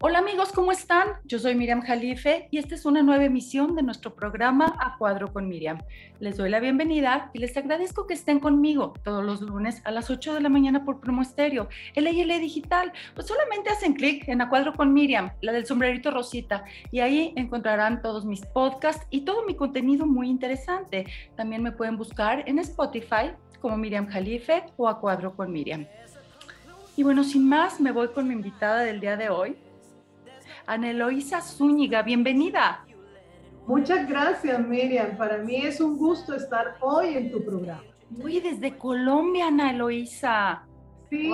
Hola amigos, ¿cómo están? Yo soy Miriam Jalife y esta es una nueva emisión de nuestro programa A Cuadro con Miriam. Les doy la bienvenida y les agradezco que estén conmigo todos los lunes a las 8 de la mañana por Promo Estéreo, LL Digital. Pues solamente hacen clic en A Cuadro con Miriam, la del sombrerito rosita, y ahí encontrarán todos mis podcasts y todo mi contenido muy interesante. También me pueden buscar en Spotify como Miriam Jalife o A Cuadro con Miriam. Y bueno, sin más, me voy con mi invitada del día de hoy, Ana Eloísa Zúñiga. Bienvenida. Muchas gracias, Miriam. Para mí es un gusto estar hoy en tu programa. Oye, desde Colombia, Ana Eloísa. Sí,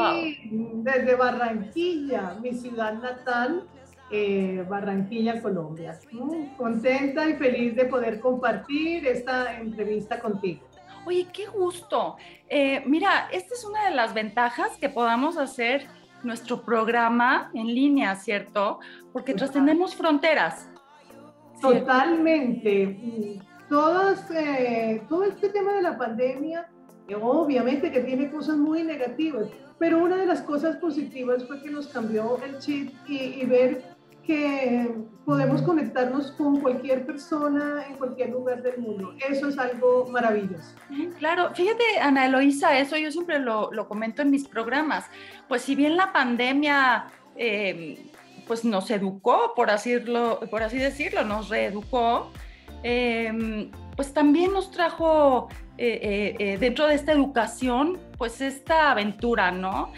desde Barranquilla, mi ciudad natal, eh, Barranquilla, Colombia. Contenta y feliz de poder compartir esta entrevista contigo. Oye, qué gusto. Eh, mira, esta es una de las ventajas que podamos hacer nuestro programa en línea, ¿cierto? Porque trascendemos fronteras. Totalmente. Todos, eh, todo este tema de la pandemia, obviamente que tiene cosas muy negativas, pero una de las cosas positivas fue que nos cambió el chip y ver que podemos conectarnos con cualquier persona en cualquier lugar del mundo. Eso es algo maravilloso. Claro, fíjate, Ana Eloísa, eso yo siempre lo, lo comento en mis programas. Pues si bien la pandemia... Eh, pues nos educó, por así, por así decirlo, nos reeducó, em, pues también nos trajo eh, eh, dentro de esta educación, pues esta aventura, ¿no?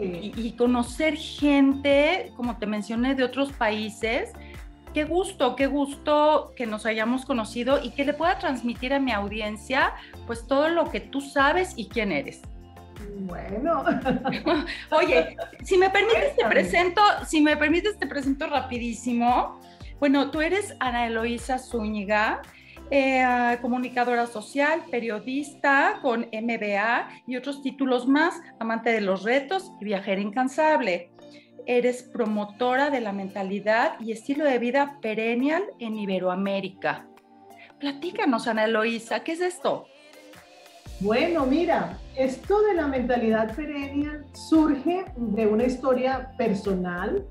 Y, conocer gente, como te mencioné, de otros países. Qué gusto, qué gusto que nos hayamos conocido y que le pueda transmitir a mi audiencia pues todo lo que tú sabes y quién eres. Bueno. Oye, si me permites te presento, si me permites te presento rapidísimo. Bueno, tú eres Ana Eloísa Zúñiga, eh, comunicadora social, periodista con MBA y otros títulos más, amante de los retos y viajera incansable. Eres promotora de la mentalidad y estilo de vida perennial en Iberoamérica. Platícanos, Ana Eloísa, ¿qué es esto? Bueno, mira, esto de la mentalidad perennial surge de una historia personal,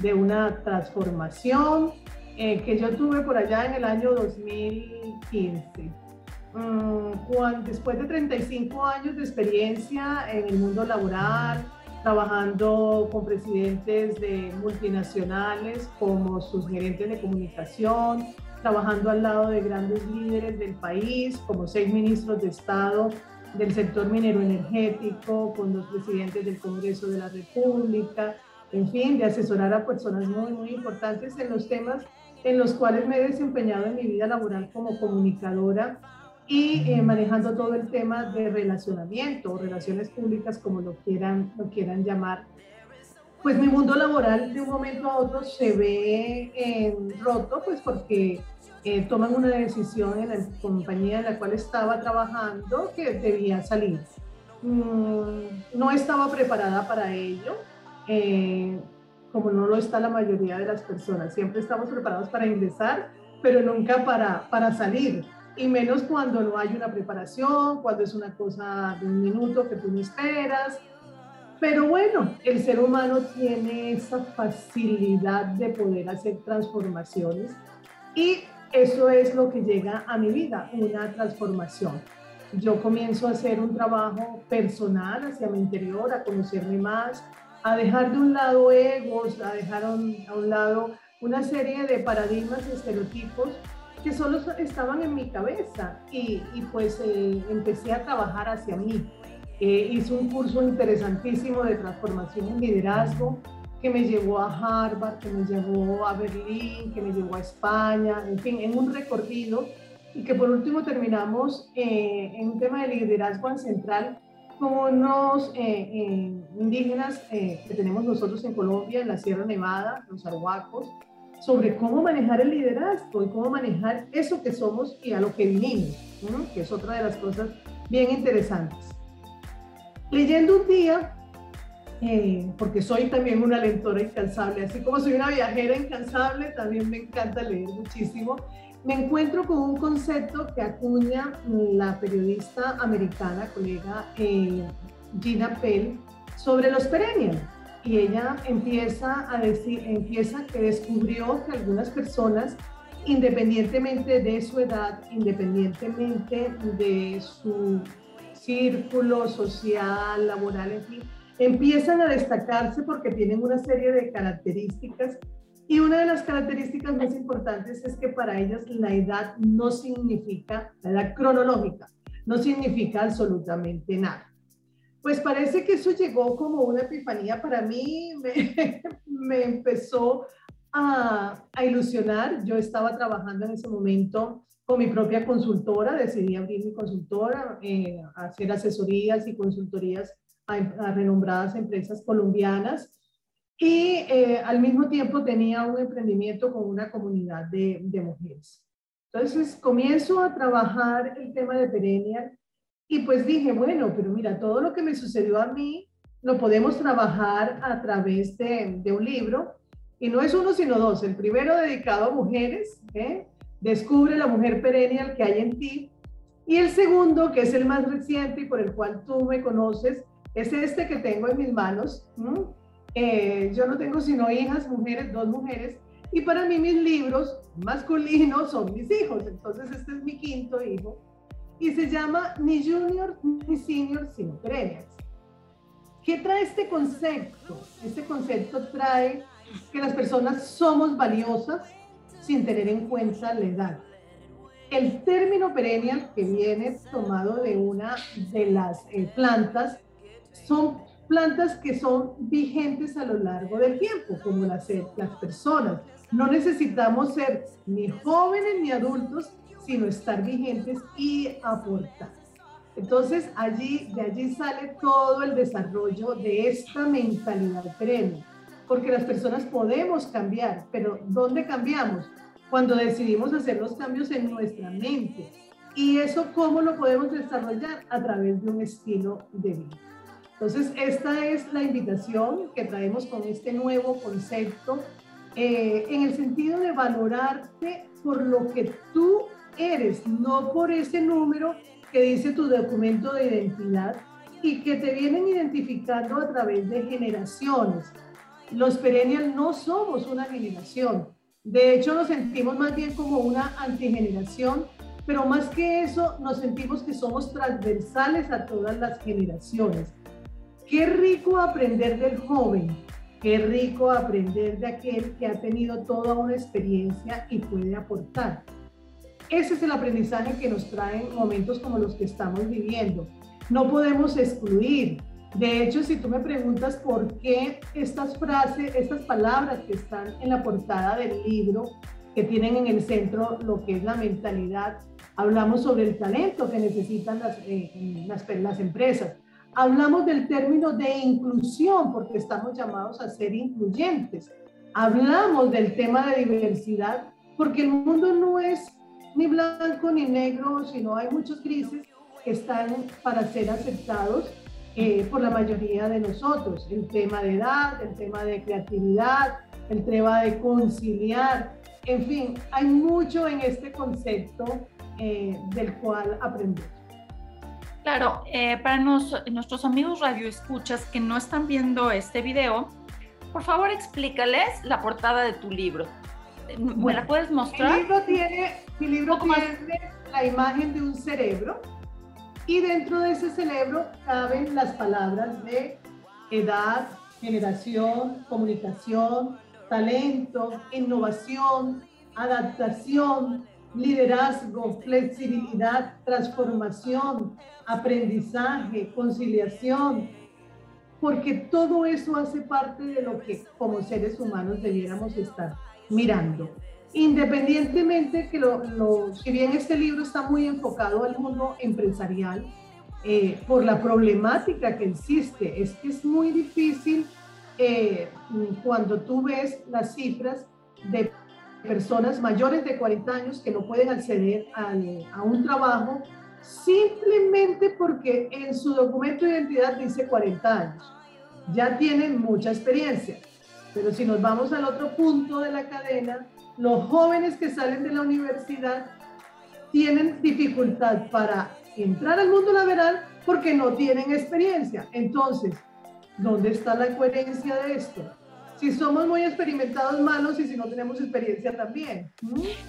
de una transformación eh, que yo tuve por allá en el año 2015. Mm, cuando, después de 35 años de experiencia en el mundo laboral, trabajando con presidentes de multinacionales como sus gerentes de comunicación, trabajando al lado de grandes líderes del país, como seis ministros de Estado del sector minero energético, con los presidentes del Congreso de la República, en fin, de asesorar a personas muy, muy importantes en los temas en los cuales me he desempeñado en mi vida laboral como comunicadora y eh, manejando todo el tema de relacionamiento o relaciones públicas, como lo quieran, lo quieran llamar. Pues mi mundo laboral de un momento a otro se ve eh, roto, pues porque eh, toman una decisión en la compañía en la cual estaba trabajando que debía salir. Mm, no estaba preparada para ello como no lo está la mayoría de las personas. Siempre estamos preparados para ingresar, pero nunca para, para salir. Y menos cuando no hay una preparación, cuando es una cosa de un minuto que tú no esperas. Pero bueno, el ser humano tiene esa facilidad de poder hacer transformaciones y eso es lo que llega a mi vida, una transformación. Yo comienzo a hacer un trabajo personal hacia mi interior, a conocerme más, a dejar de un lado egos, a dejar a un, lado una serie de paradigmas y estereotipos que solo estaban en mi cabeza y, pues eh, empecé a trabajar hacia mí. Eh, hice un curso interesantísimo de transformación en liderazgo que me llevó a Harvard, que me llevó a Berlín, que me llevó a España, en fin, en un recorrido y que por último terminamos eh, en un tema de liderazgo central con unos eh, eh, indígenas eh, que tenemos nosotros en Colombia, en la Sierra Nevada, los arhuacos, sobre cómo manejar el liderazgo y cómo manejar eso que somos y a lo que vinimos, que es otra de las cosas bien interesantes. Leyendo un día, porque soy también una lectora incansable, así como soy una viajera incansable, también me encanta leer muchísimo me encuentro con un concepto que acuña la periodista americana, colega eh, Gina Pell, sobre los perennials. y ella empieza a decir, empieza que descubrió que algunas personas, independientemente de su edad, independientemente de su círculo social, laboral, en fin, empiezan a destacarse porque tienen una serie de características y una de las características más importantes es que para ellas la edad no significa, la edad cronológica, no significa absolutamente nada. Pues parece que eso llegó como una epifanía para mí, me, empezó a, ilusionar. Yo estaba trabajando en ese momento con mi propia consultora, decidí abrir mi consultora, eh, hacer asesorías y consultorías a, renombradas empresas colombianas y eh, al mismo tiempo tenía un emprendimiento con una comunidad de, mujeres. Entonces comienzo a trabajar el tema de Perennial y pues dije, bueno, pero mira, todo lo que me sucedió a mí lo podemos trabajar a través de, de un libro y no es uno sino dos. El primero dedicado a mujeres, ¿eh? descubre la mujer perennial que hay en ti. Y el segundo, que es el más reciente y por el cual tú me conoces, es este que tengo en mis manos. Eh, yo no tengo sino hijas, mujeres, dos mujeres, y para mí mis libros masculinos son mis hijos. Entonces este es mi quinto hijo y se llama Ni Junior ni Senior sin premios. ¿Qué trae este concepto? Este concepto trae que las personas somos valiosas sin tener en cuenta la edad. El término perennial que viene tomado de una de las eh, plantas son plantas que son vigentes a lo largo del tiempo, como las, las personas. No necesitamos ser ni jóvenes ni adultos, sino estar vigentes y aportar. Entonces, allí, de allí sale todo el desarrollo de esta mentalidad perenne, porque las personas podemos cambiar, pero ¿dónde cambiamos? Cuando decidimos hacer los cambios en nuestra mente. ¿Y eso cómo lo podemos desarrollar? A través de un estilo de vida. Entonces, esta es la invitación que traemos con este nuevo concepto, eh, en el sentido de valorarte por lo que tú eres, no por ese número que dice tu documento de identidad y que te vienen identificando a través de generaciones. Los perennials no somos una generación. De hecho, nos sentimos más bien como una antigeneración, pero más que eso, nos sentimos que somos transversales a todas las generaciones. Qué rico aprender del joven, qué rico aprender de aquel que ha tenido toda una experiencia y puede aportar. Ese es el aprendizaje que nos traen momentos como los que estamos viviendo. No podemos excluir. De hecho, si tú me preguntas por qué estas frases, estas palabras que están en la portada del libro, que tienen en el centro lo que es la mentalidad, hablamos sobre el talento que necesitan las, eh, las, las empresas Hablamos del término de inclusión porque estamos llamados a ser incluyentes. Hablamos del tema de diversidad porque el mundo no es ni blanco ni negro, sino hay muchos grises que están para ser aceptados eh, por la mayoría de nosotros. El tema de edad, el tema de creatividad, el tema de conciliar, en fin, hay mucho en este concepto eh, del cual aprender. Claro, eh, para nuestros amigos radioescuchas que no están viendo este video, por favor explícales la portada de tu libro. ¿Me la puedes mostrar? Mi libro tiene, mi libro tiene la imagen de un cerebro y dentro de ese cerebro caben las palabras de edad, generación, comunicación, talento, innovación, adaptación, liderazgo, flexibilidad, transformación, aprendizaje, conciliación, porque todo eso hace parte de lo que como seres humanos debiéramos estar mirando. Independientemente que lo, si bien este libro está muy enfocado al mundo empresarial, eh, por la problemática que existe, es que es muy difícil eh, cuando tú ves las cifras de personas mayores de 40 años que no pueden acceder a un trabajo simplemente porque en su documento de identidad dice 40 años. Ya tienen mucha experiencia. Pero si nos vamos al otro punto de la cadena, los jóvenes que salen de la universidad tienen dificultad para entrar al mundo laboral porque no tienen experiencia. Entonces, ¿Dónde está la coherencia de esto? Si somos muy experimentados malos y si no tenemos experiencia también.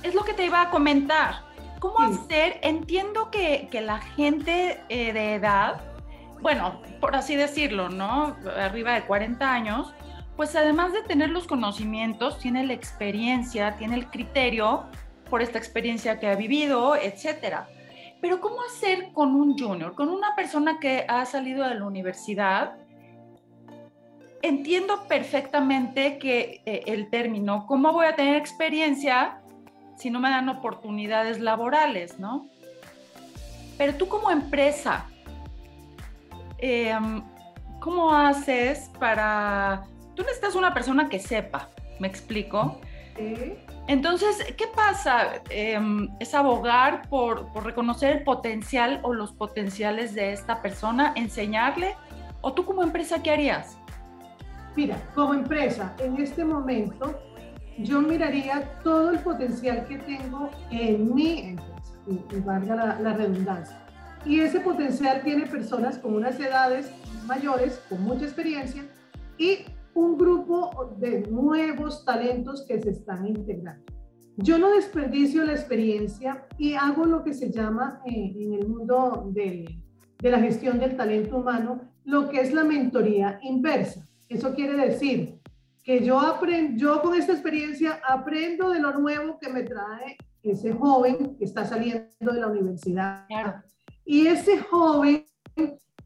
Es lo que te iba a comentar. ¿Cómo hacer? Entiendo que, que la gente eh, de edad, bueno, por así decirlo, ¿no? Arriba de 40 años, pues además de tener los conocimientos, tiene la experiencia, tiene el criterio por esta experiencia que ha vivido, etcétera. Pero ¿cómo hacer con un junior, con una persona que ha salido de la universidad? Entiendo perfectamente que eh, el término, ¿cómo voy a tener experiencia si no me dan oportunidades laborales, no? Pero tú como empresa, em, ¿cómo haces para... Tú necesitas una persona que sepa, ¿me explico? Entonces, ¿qué pasa? Em, es abogar por, por, reconocer el potencial o los potenciales de esta persona, enseñarle, o tú como empresa, ¿qué harías? Mira, como empresa, en este momento, yo miraría todo el potencial que tengo en mi empresa, y, valga la, la redundancia. Y ese potencial tiene personas con unas edades mayores, con mucha experiencia, y un grupo de nuevos talentos que se están integrando. Yo no desperdicio la experiencia y hago lo que se llama eh, en el mundo de, de la gestión del talento humano, lo que es la mentoría inversa. Eso quiere decir que yo, aprendo, yo con esta experiencia aprendo de lo nuevo que me trae ese joven que está saliendo de la universidad. Y ese joven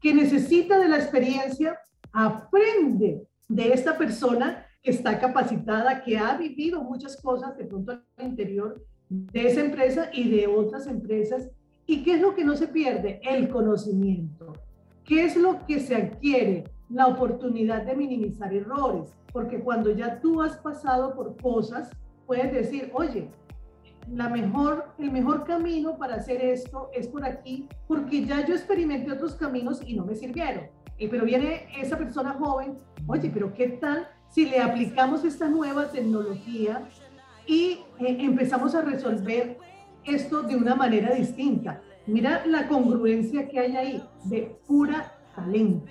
que necesita de la experiencia aprende de esta persona que está capacitada, que ha vivido muchas cosas de pronto al interior de esa empresa y de otras empresas. ¿Y qué es lo que no se pierde? El conocimiento. ¿Qué es lo que se adquiere? La oportunidad de minimizar errores. Porque cuando ya tú has pasado por cosas, puedes decir, oye, la mejor, el mejor camino para hacer esto es por aquí, porque ya yo experimenté otros caminos y no me sirvieron. Eh, pero viene esa persona joven, oye, pero ¿qué tal si le aplicamos esta nueva tecnología y eh, empezamos a resolver esto de una manera distinta? Mira la congruencia que hay ahí de pura talento,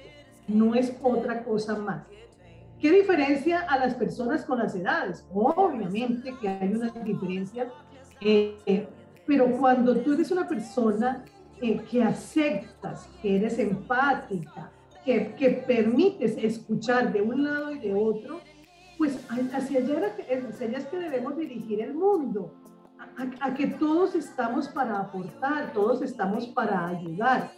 no es otra cosa más. ¿Qué diferencia a las personas con las edades? Obviamente que hay una diferencia, eh, pero cuando tú eres una persona que aceptas, que eres empática, que, que, permites escuchar de un lado y de otro, pues hacia allá, hacia allá que debemos dirigir el mundo, a, a, que todos estamos para aportar, todos estamos para ayudar.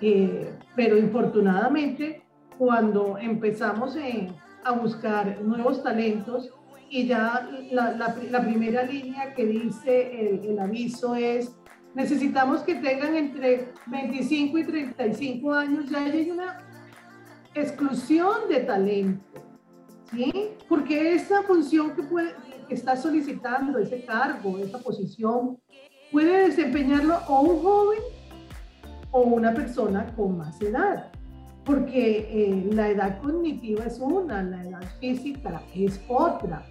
Eh, pero infortunadamente, cuando empezamos eh, a buscar nuevos talentos y ya la, la, la primera línea que dice el, el aviso es necesitamos que tengan entre 25 y 35 años, ya hay una exclusión de talento, ¿sí? Porque esa función que, puede, que está solicitando, ese cargo, esa posición, puede desempeñarlo o un joven o una persona con más edad, porque eh, la edad cognitiva es una, la edad física es otra.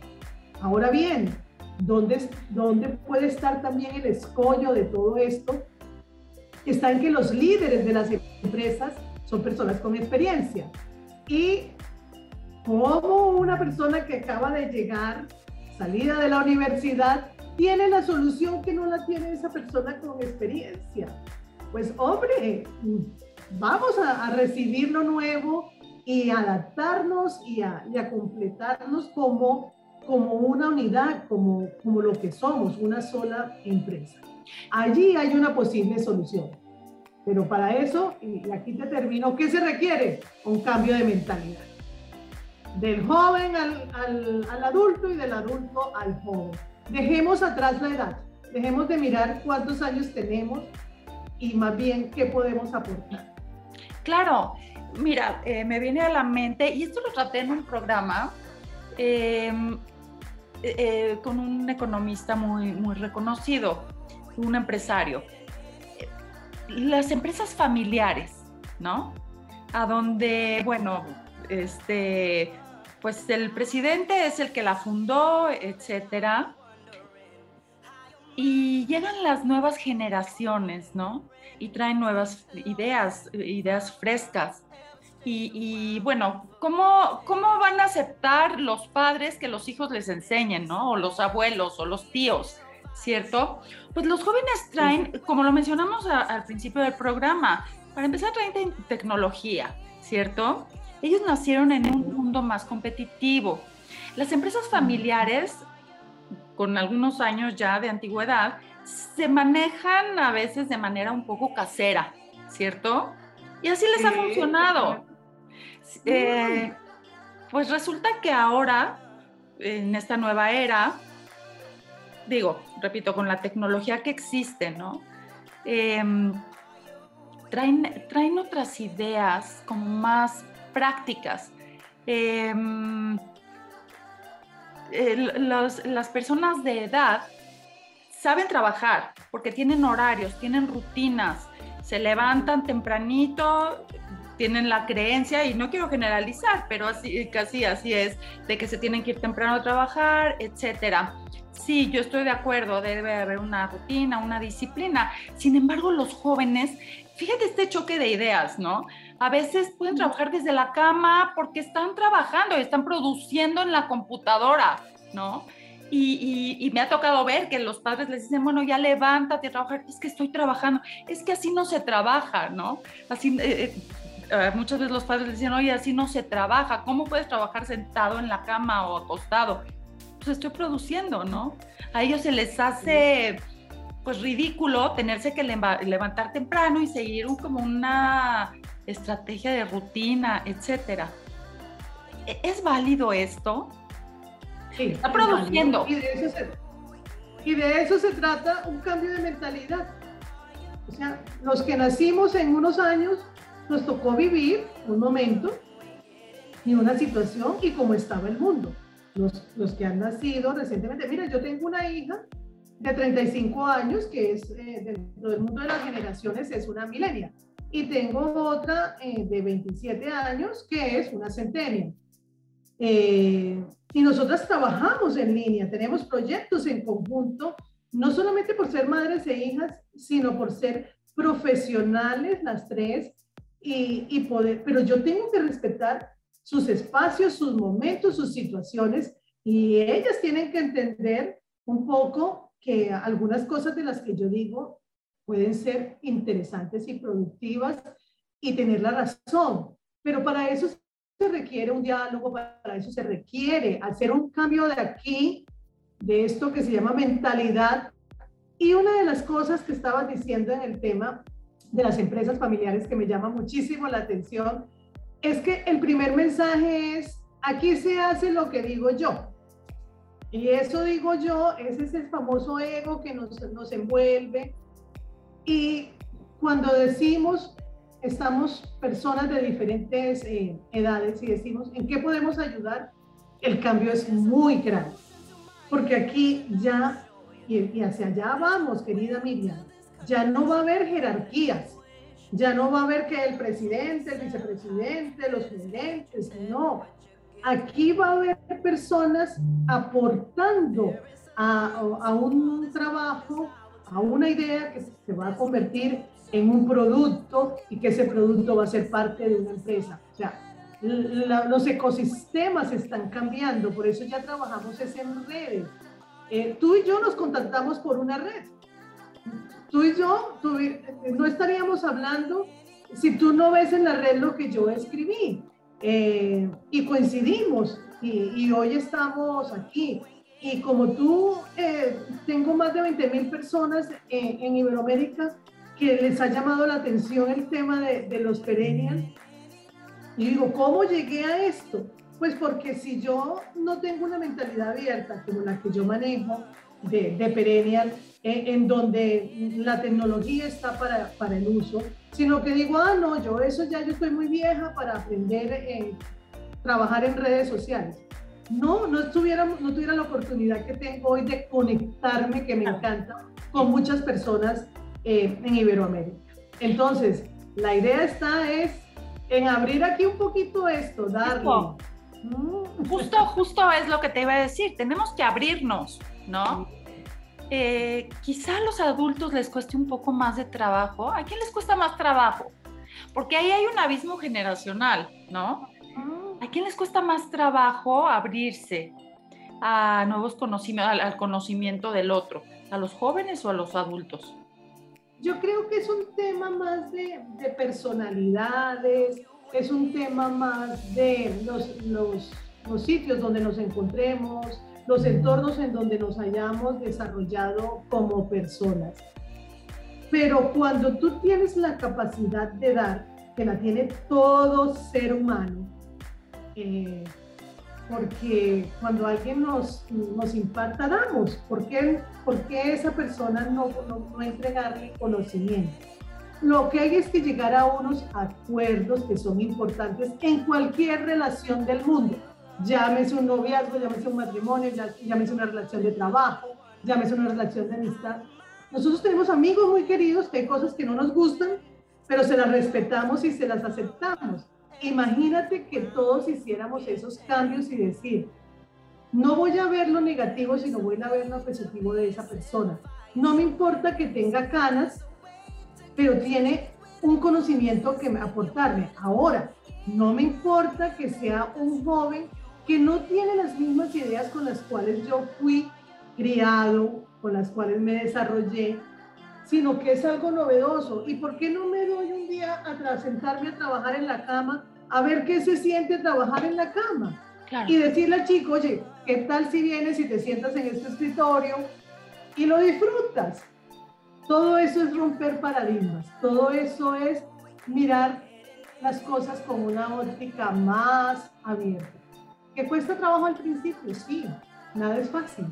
Ahora bien, ¿dónde, ¿dónde puede estar también el escollo de todo esto? Está en que los líderes de las empresas son personas con experiencia. Y como una persona que acaba de llegar, salida de la universidad, tiene la solución que no la tiene esa persona con experiencia. Pues hombre, vamos a, recibir lo nuevo y adaptarnos y a, completarnos como, una unidad, como, lo que somos, una sola empresa. Allí hay una posible solución. Pero para eso, y aquí te termino, ¿qué se requiere? Un cambio de mentalidad. Del joven al, al adulto y del adulto al joven. Dejemos atrás la edad, dejemos de mirar cuántos años tenemos y más bien qué podemos aportar. Claro, mira, eh, me viene a la mente, y esto lo traté en un programa eh, eh, con un economista muy, muy reconocido, un empresario las empresas familiares, ¿no? A donde, bueno, este, pues el presidente es el que la fundó, etcétera. Y llegan las nuevas generaciones, ¿no? Y traen nuevas ideas, ideas frescas. Y, bueno, ¿cómo, ¿cómo van a aceptar los padres que los hijos les enseñen, ¿no? O los abuelos o los tíos, ¿cierto? Pues los jóvenes traen, como lo mencionamos al principio del programa, para empezar traen tecnología, ¿cierto? Ellos nacieron en un mundo más competitivo. Las empresas familiares, con algunos años ya de antigüedad, se manejan a veces de manera un poco casera, ¿cierto? Y así les ha funcionado. Eh, pues resulta que ahora, en esta nueva era, digo, repito, con la tecnología que existe, ¿no? Em, traen, traen otras ideas como más prácticas. Em, las personas de edad saben trabajar porque tienen horarios, tienen rutinas, se levantan tempranito, tienen la creencia, y no quiero generalizar, pero así, casi así es, de que se tienen que ir temprano a trabajar, etcétera. Sí, yo estoy de acuerdo, debe haber una rutina, una disciplina. Sin embargo, los jóvenes, fíjate este choque de ideas, ¿no? A veces pueden trabajar desde la cama porque están trabajando y están produciendo en la computadora, ¿no? Y, me ha tocado ver que los padres les dicen, bueno, ya levántate a trabajar, es que estoy trabajando, es que así no se trabaja, ¿no? Así, eh, eh, eh, muchas veces los padres les dicen, oye, así no se trabaja, ¿cómo puedes trabajar sentado en la cama o acostado? Pues estoy produciendo, ¿no? A ellos se les hace, pues, ridículo tenerse que levantar temprano y seguir como una estrategia de rutina, etcétera. ¿E-, ¿Es válido esto? Está produciendo. Y de, eso se, y de eso se trata un cambio de mentalidad. O sea, los que nacimos en unos años, nos tocó vivir un momento y una situación y cómo estaba el mundo. Los, los que han nacido recientemente, mira, yo tengo una hija de 35 años que es eh, dentro del mundo de las generaciones es una milenia y tengo otra eh, de 27 años que es una centenia. Eh, y nosotras trabajamos en línea, tenemos proyectos en conjunto, no solamente por ser madres e hijas, sino por ser profesionales las tres y, y poder, pero yo tengo que respetar sus espacios, sus momentos, sus situaciones y ellas tienen que entender un poco que algunas cosas de las que yo digo pueden ser interesantes y productivas y tener la razón, pero para eso se requiere un diálogo, para eso se requiere hacer un cambio de aquí, de esto que se llama mentalidad. Y una de las cosas que estabas diciendo en el tema de las empresas familiares que me llama muchísimo la atención es que el primer mensaje es, aquí se hace lo que digo yo. Y eso digo yo, ese es el famoso ego que nos, nos envuelve. Y cuando decimos, estamos personas de diferentes eh, edades y decimos, ¿en qué podemos ayudar? El cambio es muy grande, porque aquí ya, y, hacia allá vamos, querida Miriam, ya no va a haber jerarquías, ya no va a haber que el presidente, el vicepresidente, los gerentes, no. Aquí va a haber personas aportando a, a un trabajo, a una idea que se va a convertir en un producto y que ese producto va a ser parte de una empresa. O sea, los ecosistemas están cambiando, por eso ya trabajamos en redes. Eh, tú y yo nos contactamos por una red. Tú y yo no estaríamos hablando si tú no ves en la red lo que yo escribí. Eh, y coincidimos y, y, hoy estamos aquí. Y como tú, eh, tengo más de 20 mil personas en, en Iberoamérica que les ha llamado la atención el tema de, de los perennials. Y digo, ¿cómo llegué a esto? Pues porque si yo no tengo una mentalidad abierta como la que yo manejo de, de perennial, eh, en donde la tecnología está para, para, el uso, sino que digo, ah, no, yo eso ya yo estoy muy vieja para aprender a trabajar en redes sociales. No, no, estuviera, no tuviera la oportunidad que tengo hoy de conectarme, que me encanta, con muchas personas eh, en Iberoamérica. Entonces, la idea está es en abrir aquí un poquito esto, darle. Mm. Justo, justo es lo que te iba a decir, tenemos que abrirnos, ¿no? Eh, quizá a los adultos les cueste un poco más de trabajo. ¿A quién les cuesta más trabajo? Porque ahí hay un abismo generacional, ¿no? ¿A quién les cuesta más trabajo abrirse a nuevos conocimientos, al, conocimiento del otro? ¿A los jóvenes o a los adultos? Yo creo que es un tema más de, personalidades, es un tema más de los, los, los sitios donde nos encontremos, los entornos en donde nos hayamos desarrollado como personas. Pero cuando tú tienes la capacidad de dar, que la tiene todo ser humano, eh, porque cuando alguien nos, nos impacta, damos. ¿Por qué, ¿Por qué esa persona no, no, no entregarle conocimiento? Lo que hay es que llegar a unos acuerdos que son importantes en cualquier relación del mundo llámese un noviazgo, llámese un matrimonio, llámese una relación de trabajo, llámese una relación de amistad. Nosotros tenemos amigos muy queridos que hay cosas que no nos gustan, pero se las respetamos y se las aceptamos. Imagínate que todos hiciéramos esos cambios y decir, no voy a ver lo negativo, sino voy a ver lo positivo de esa persona. No me importa que tenga canas, pero tiene un conocimiento que aportarme. Ahora, no me importa que sea un joven que no tiene las mismas ideas con las cuales yo fui criado, con las cuales me desarrollé, sino que es algo novedoso. ¿Y por qué no me doy un día a sentarme a trabajar en la cama, a ver qué se siente trabajar en la cama? Y decirle al chico, oye, ¿qué tal si vienes y te sientas en este escritorio y lo disfrutas? Todo eso es romper paradigmas, todo eso es mirar las cosas con una óptica más abierta. ¿Que cuesta trabajo al principio? Sí, nada es fácil.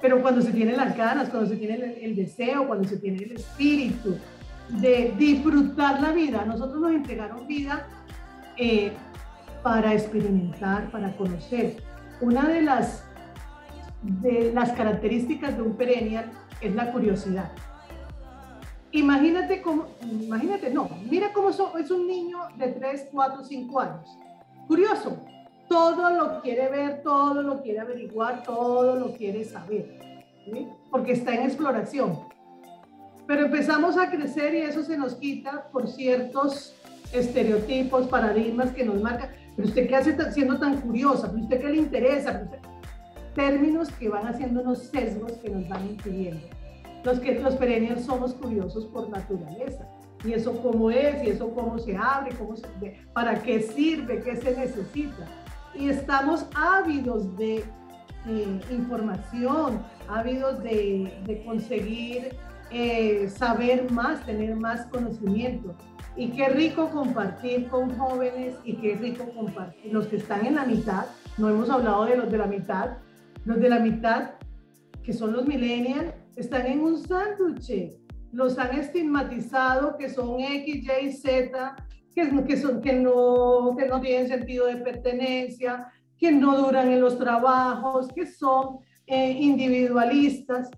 Pero cuando se tiene las ganas, cuando se tiene el, deseo, cuando se tiene el espíritu de disfrutar la vida, nosotros nos entregaron vida eh, para experimentar, para conocer. Una de las, de las características de un perennial es la curiosidad. Imagínate cómo, imagínate, no, mira cómo es un niño de 3, 4, 5 años. Curioso, todo lo quiere ver, todo lo quiere averiguar, todo lo quiere saber, porque está en exploración. Pero empezamos a crecer y eso se nos quita por ciertos estereotipos, paradigmas que nos marcan. Pero usted qué hace siendo tan curiosa, ¿Pero usted qué le interesa, términos que van haciendo unos sesgos que nos van impidiendo. Los que los perennials somos curiosos por naturaleza. Y eso cómo es, y eso cómo se abre, cómo se, para qué sirve, qué se necesita y estamos ávidos de eh, información, ávidos de, conseguir eh, saber más, tener más conocimiento. Y qué rico compartir con jóvenes y qué rico compartir los que están en la mitad. No hemos hablado de los de la mitad. Los de la mitad, que son los millennials, están en un sándwich. Los han estigmatizado que son X, Y, Z, que, son, que, no, que no tienen sentido de pertenencia, que no duran en los trabajos, que son eh, individualistas.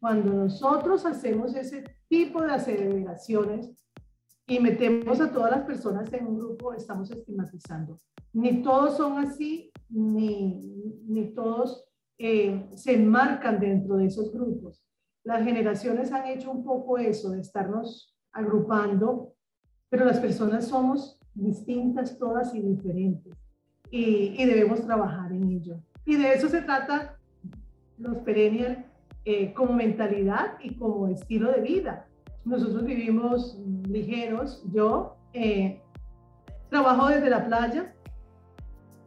Cuando nosotros hacemos ese tipo de aceleraciones y metemos a todas las personas en un grupo, estamos estigmatizando. Ni todos son así, ni, ni todos eh, se enmarcan dentro de esos grupos. Las generaciones han hecho un poco eso, de estarnos agrupando pero las personas somos distintas todas y diferentes y, debemos trabajar en ello. Y de eso se trata los perennial eh, como mentalidad y como estilo de vida. Nosotros vivimos ligeros. Yo eh, trabajo desde la playa,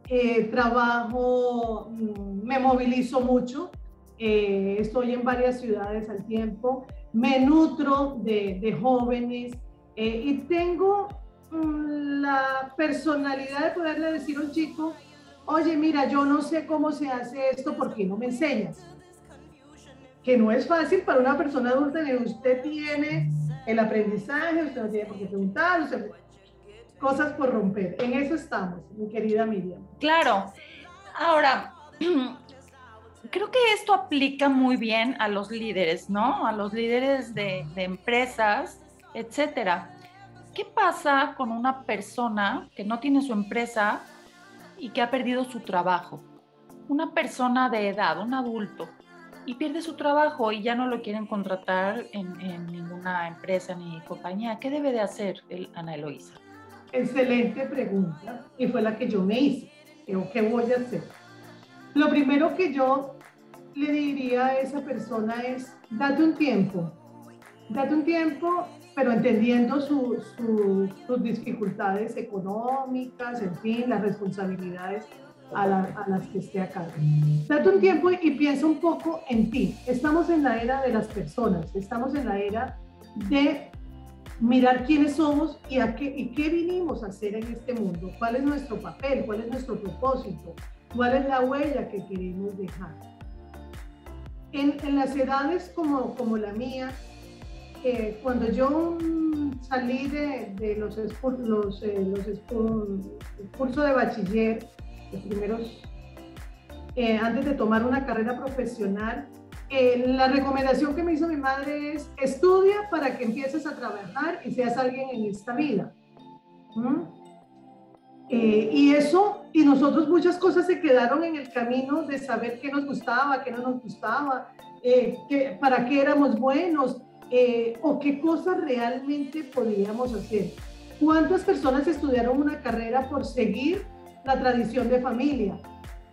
eh, trabajo, mm, me movilizo mucho, estoy en varias ciudades al tiempo, me nutro de, de jóvenes, eh, y tengo mm, la personalidad de poderle decir a un chico, oye, mira, yo no sé cómo se hace esto, ¿por qué no me enseñas? Que no es fácil para una persona adulta, usted tiene el aprendizaje, usted no tiene por qué preguntar, cosas por romper. En eso estamos, mi querida Miriam. Claro. Ahora, creo que esto aplica muy bien a los líderes, ¿no? A los líderes de, de empresas etcétera. ¿Qué pasa con una persona que no tiene su empresa y que ha perdido su trabajo? Una persona de edad, un adulto, y pierde su trabajo y ya no lo quieren contratar en, ninguna empresa ni compañía. ¿Qué debe de hacer el, Ana Eloísa? Excelente pregunta y fue la que yo me hice. ¿Qué voy a hacer? Lo primero que yo le diría a esa persona es, date un tiempo, date un tiempo, pero entendiendo sus dificultades económicas, en fin, las responsabilidades a, las que esté acá. Date un tiempo y piensa un poco en ti. Estamos en la era de las personas, estamos en la era de mirar quiénes somos y, a qué, y qué vinimos a hacer en este mundo, cuál es nuestro papel, cuál es nuestro propósito, cuál es la huella que queremos dejar. En, en las edades como, como la mía, eh, cuando yo salí de, de los, los, eh, los cursos de bachiller, los primeros, eh, antes de tomar una carrera profesional, eh, la recomendación que me hizo mi madre es estudia para que empieces a trabajar y seas alguien en esta vida. Eh, y eso, y nosotros muchas cosas se quedaron en el camino de saber qué nos gustaba, qué no nos gustaba, qué, para qué éramos buenos o qué cosas realmente podíamos hacer. ¿Cuántas personas estudiaron una carrera por seguir la tradición de familia.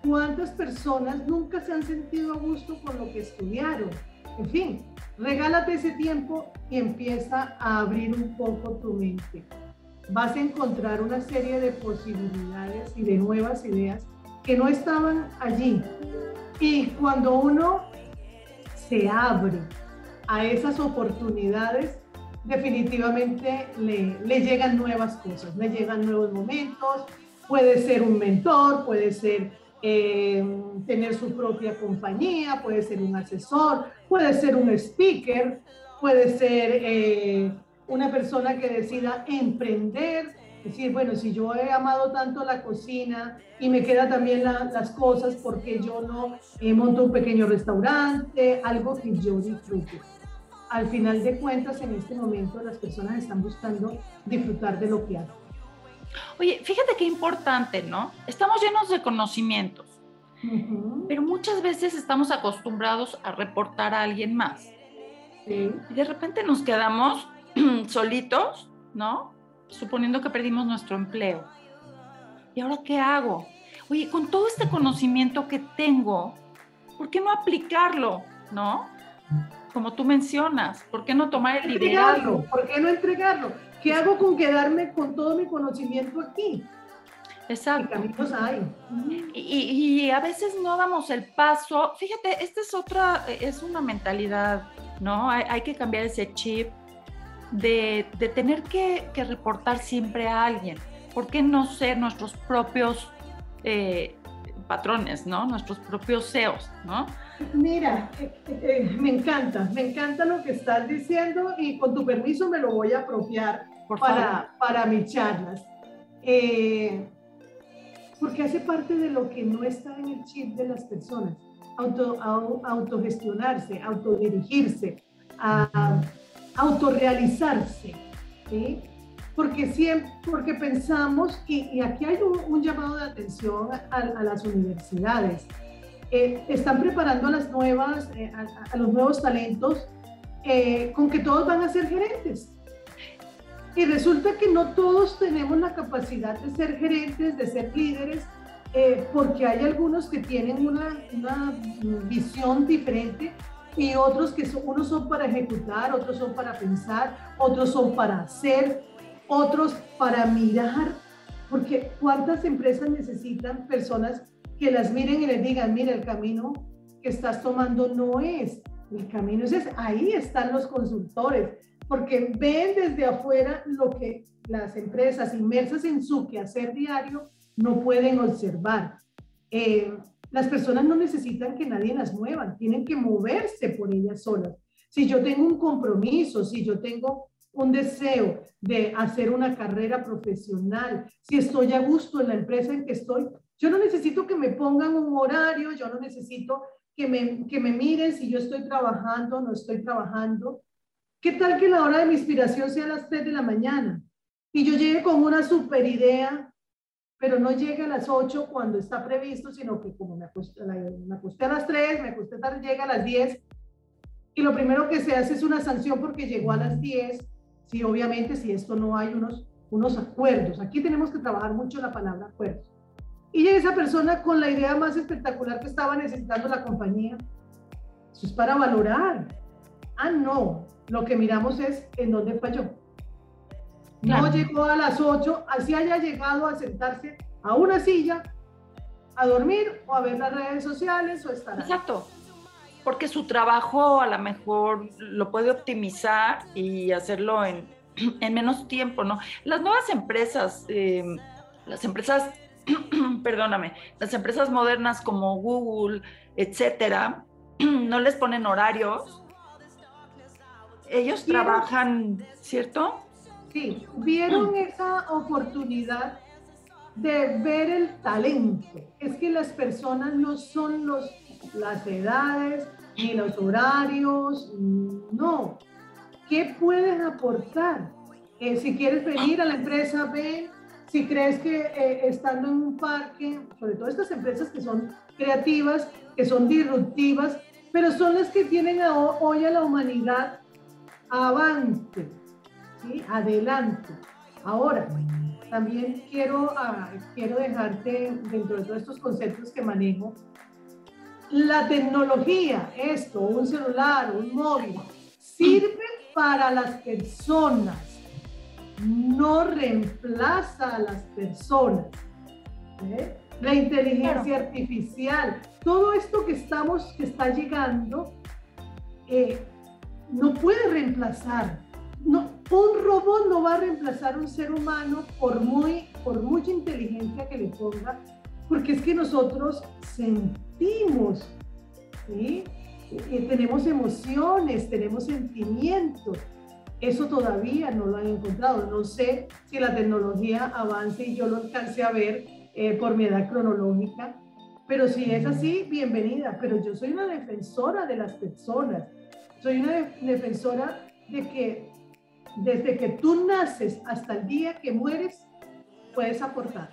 ¿Cuántas personas nunca se han sentido a gusto con lo que estudiaron? En fin, regálate ese tiempo y empieza a abrir un poco tu mente. Vas a encontrar una serie de posibilidades y de nuevas ideas que no estaban allí. Y cuando uno se abre a esas oportunidades, definitivamente le, le llegan nuevas cosas, le llegan nuevos momentos, Puede ser un mentor, puede ser eh, tener su propia compañía, puede ser un asesor, puede ser un speaker, puede ser eh, una persona que decida emprender, decir, bueno, si yo he amado tanto la cocina y me queda también las cosas, porque yo no eh, monto un pequeño restaurante, algo que yo disfrute? Al final de cuentas, en este momento las personas están buscando disfrutar de lo que hacen. Oye, fíjate qué importante, ¿no? Estamos llenos de conocimientos, pero muchas veces estamos acostumbrados a reportar a alguien más. Y de repente nos quedamos solitos, ¿no? Suponiendo que perdimos nuestro empleo. ¿Y ahora qué hago? Oye, con todo este conocimiento que tengo, ¿por qué no aplicarlo, no? Como tú mencionas, ¿por qué no tomar el liderazgo? ¿Por qué no entregarlo? ¿Qué hago con quedarme con todo mi conocimiento aquí? Exacto. caminos hay. Y, a veces no damos el paso. Fíjate, esta es otra, es una mentalidad, ¿no? Hay, que cambiar ese chip de, tener que, reportar siempre a alguien. ¿Por qué no ser nuestros propios eh, patrones, ¿no? Nuestros propios CEOs, ¿no? Mira, eh, eh, me encanta, me encanta lo que estás diciendo y con tu permiso me lo voy a apropiar para, para mis charlas. Eh, porque hace parte de lo que no está en el chip de las personas. Auto, autogestionarse, autodirigirse, a, autorrealizarse. ¿sí? Porque, siempre, porque pensamos, y, aquí hay un, llamado de atención a, las universidades, eh, están preparando a, las nuevas, eh, a, los nuevos talentos con que todos van a ser gerentes. Y resulta que no todos tenemos la capacidad de ser gerentes, de ser líderes, eh, porque hay algunos que tienen una, una, visión diferente y otros que son, unos son para ejecutar, otros son para pensar, otros son para hacer, otros para mirar, porque cuántas empresas necesitan personas que las miren y les digan, mira, el camino que estás tomando no es, el camino es. Ahí están los consultores, porque ven desde afuera lo que las empresas inmersas en su quehacer diario no pueden observar. Eh, las personas no necesitan que nadie las mueva, tienen que moverse por ellas solas. Si yo tengo un compromiso, si yo tengo un deseo de hacer una carrera profesional, si estoy a gusto en la empresa en que estoy, yo no necesito que me pongan un horario, yo no necesito que me, que me miren si yo estoy trabajando o no estoy trabajando. ¿Qué tal que la hora de mi inspiración sea a las 3 de la mañana? Y yo llegue con una super idea pero no llega a las 8 cuando está previsto, sino que como me acosté, me acosté a las 3, me acosté tarde, llega a las 10 y lo primero que se hace es una sanción porque llegó a las 10, sí, obviamente si esto no hay unos, unos acuerdos. Aquí tenemos que trabajar mucho la palabra acuerdos. Y llega esa persona con la idea más espectacular que estaba necesitando la compañía. Eso es para valorar. Ah, no. Lo que miramos es en dónde falló. No llegó a las 8, así haya llegado a sentarse a una silla, a dormir o a ver las redes sociales o estar. Exacto porque su trabajo a lo mejor lo puede optimizar y hacerlo en, menos tiempo, ¿no? Las nuevas empresas, em, las empresas, perdóname, las empresas modernas como Google, etcétera, no les ponen horarios. Ellos trabajan, ¿cierto? Sí, vieron mm. esa oportunidad de ver el talento. Es que las personas no son los, las edades, ni los horarios, no. ¿Qué puedes aportar? Eh, si quieres venir a la empresa, ven. Si crees que eh, estando en un parque, sobre todo estas empresas que son creativas, que son disruptivas, pero son las que tienen hoy a la humanidad avante, adelante. Ahora, también quiero, ah, quiero dejarte dentro de todos estos conceptos que manejo, la tecnología, esto, un celular, un móvil, sirve para las personas, no reemplaza a las personas. ¿eh? La inteligencia artificial, todo esto que estamos, que está llegando, eh, no puede reemplazar. No, un robot no va a reemplazar a un ser humano por, muy, por mucha inteligencia que le ponga, porque es que nosotros sentimos, ¿sí? tenemos emociones, tenemos sentimientos. Eso todavía no lo han encontrado. No sé si la tecnología avance y yo lo alcance a ver eh, por mi edad cronológica, pero si es así, bienvenida. Pero yo soy una defensora de las personas. Soy una defensora de que desde que tú naces hasta el día que mueres, puedes aportar.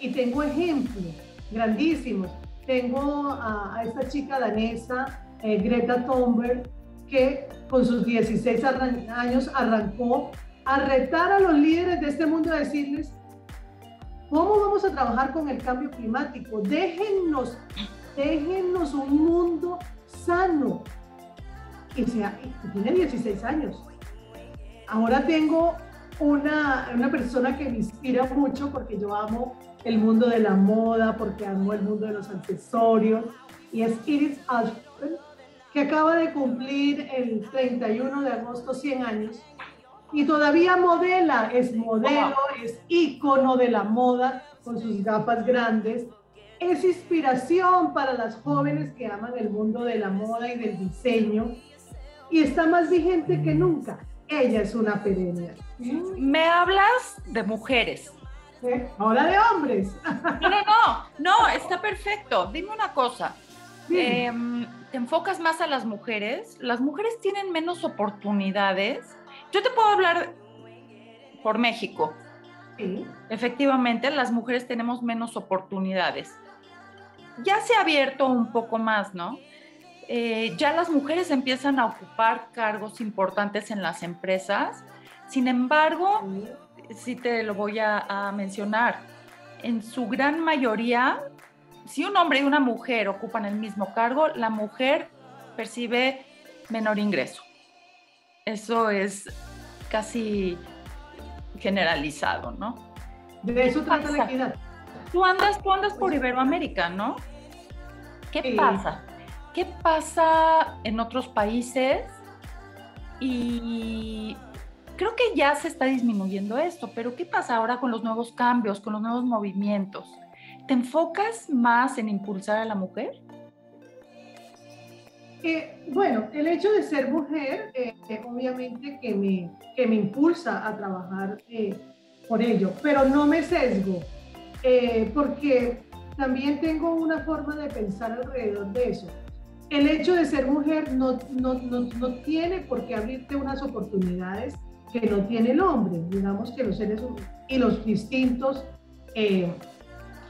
Y tengo ejemplos grandísimos. Tengo a, esta chica danesa, eh, Greta Thunberg, que con sus 16 años arrancó a retar a los líderes de este mundo a decirles, ¿cómo vamos a trabajar con el cambio climático? Déjennos, déjennos un mundo sano. Y, sea, tiene 16 años. Ahora tengo una, una persona que me inspira mucho porque yo amo el mundo de la moda, porque amo el mundo de los accesorios, y es Iris Ashford, que acaba de cumplir el 31 de agosto 100 años, y todavía modela, es modelo, es ícono de la moda, con sus gafas grandes, es inspiración para las jóvenes que aman el mundo de la moda y del diseño, y está más vigente que nunca. Ella es una perenne. Me hablas de mujeres, Hola de hombres. No, no, no, no, está perfecto. Dime una cosa. Em, ¿Te enfocas más a las mujeres? ¿Las mujeres tienen menos oportunidades? Yo te puedo hablar por México. Sí. Efectivamente, las mujeres tenemos menos oportunidades. Ya se ha abierto un poco más, ¿no? Eh, ya las mujeres empiezan a ocupar cargos importantes en las empresas. Sin embargo, sí te lo voy a, mencionar. En su gran mayoría, si un hombre y una mujer ocupan el mismo cargo, la mujer percibe menor ingreso. Eso es casi generalizado, ¿no? De eso trata la equidad. Tú andas, tú andas por Iberoamérica, ¿no? ¿Qué pasa? ¿Qué pasa en otros países? Y Creo que ya se está disminuyendo esto, pero ¿qué pasa ahora con los nuevos cambios, con los nuevos movimientos? ¿Te enfocas más en impulsar a la mujer? Eh, bueno, el hecho de ser mujer, eh, obviamente que me, que me impulsa a trabajar eh, por ello, pero no me sesgo, porque también tengo una forma de pensar alrededor de eso. El hecho de ser mujer no, no, no, no tiene por qué abrirte unas oportunidades que no tiene el hombre. Digamos que los seres y los distintos eh,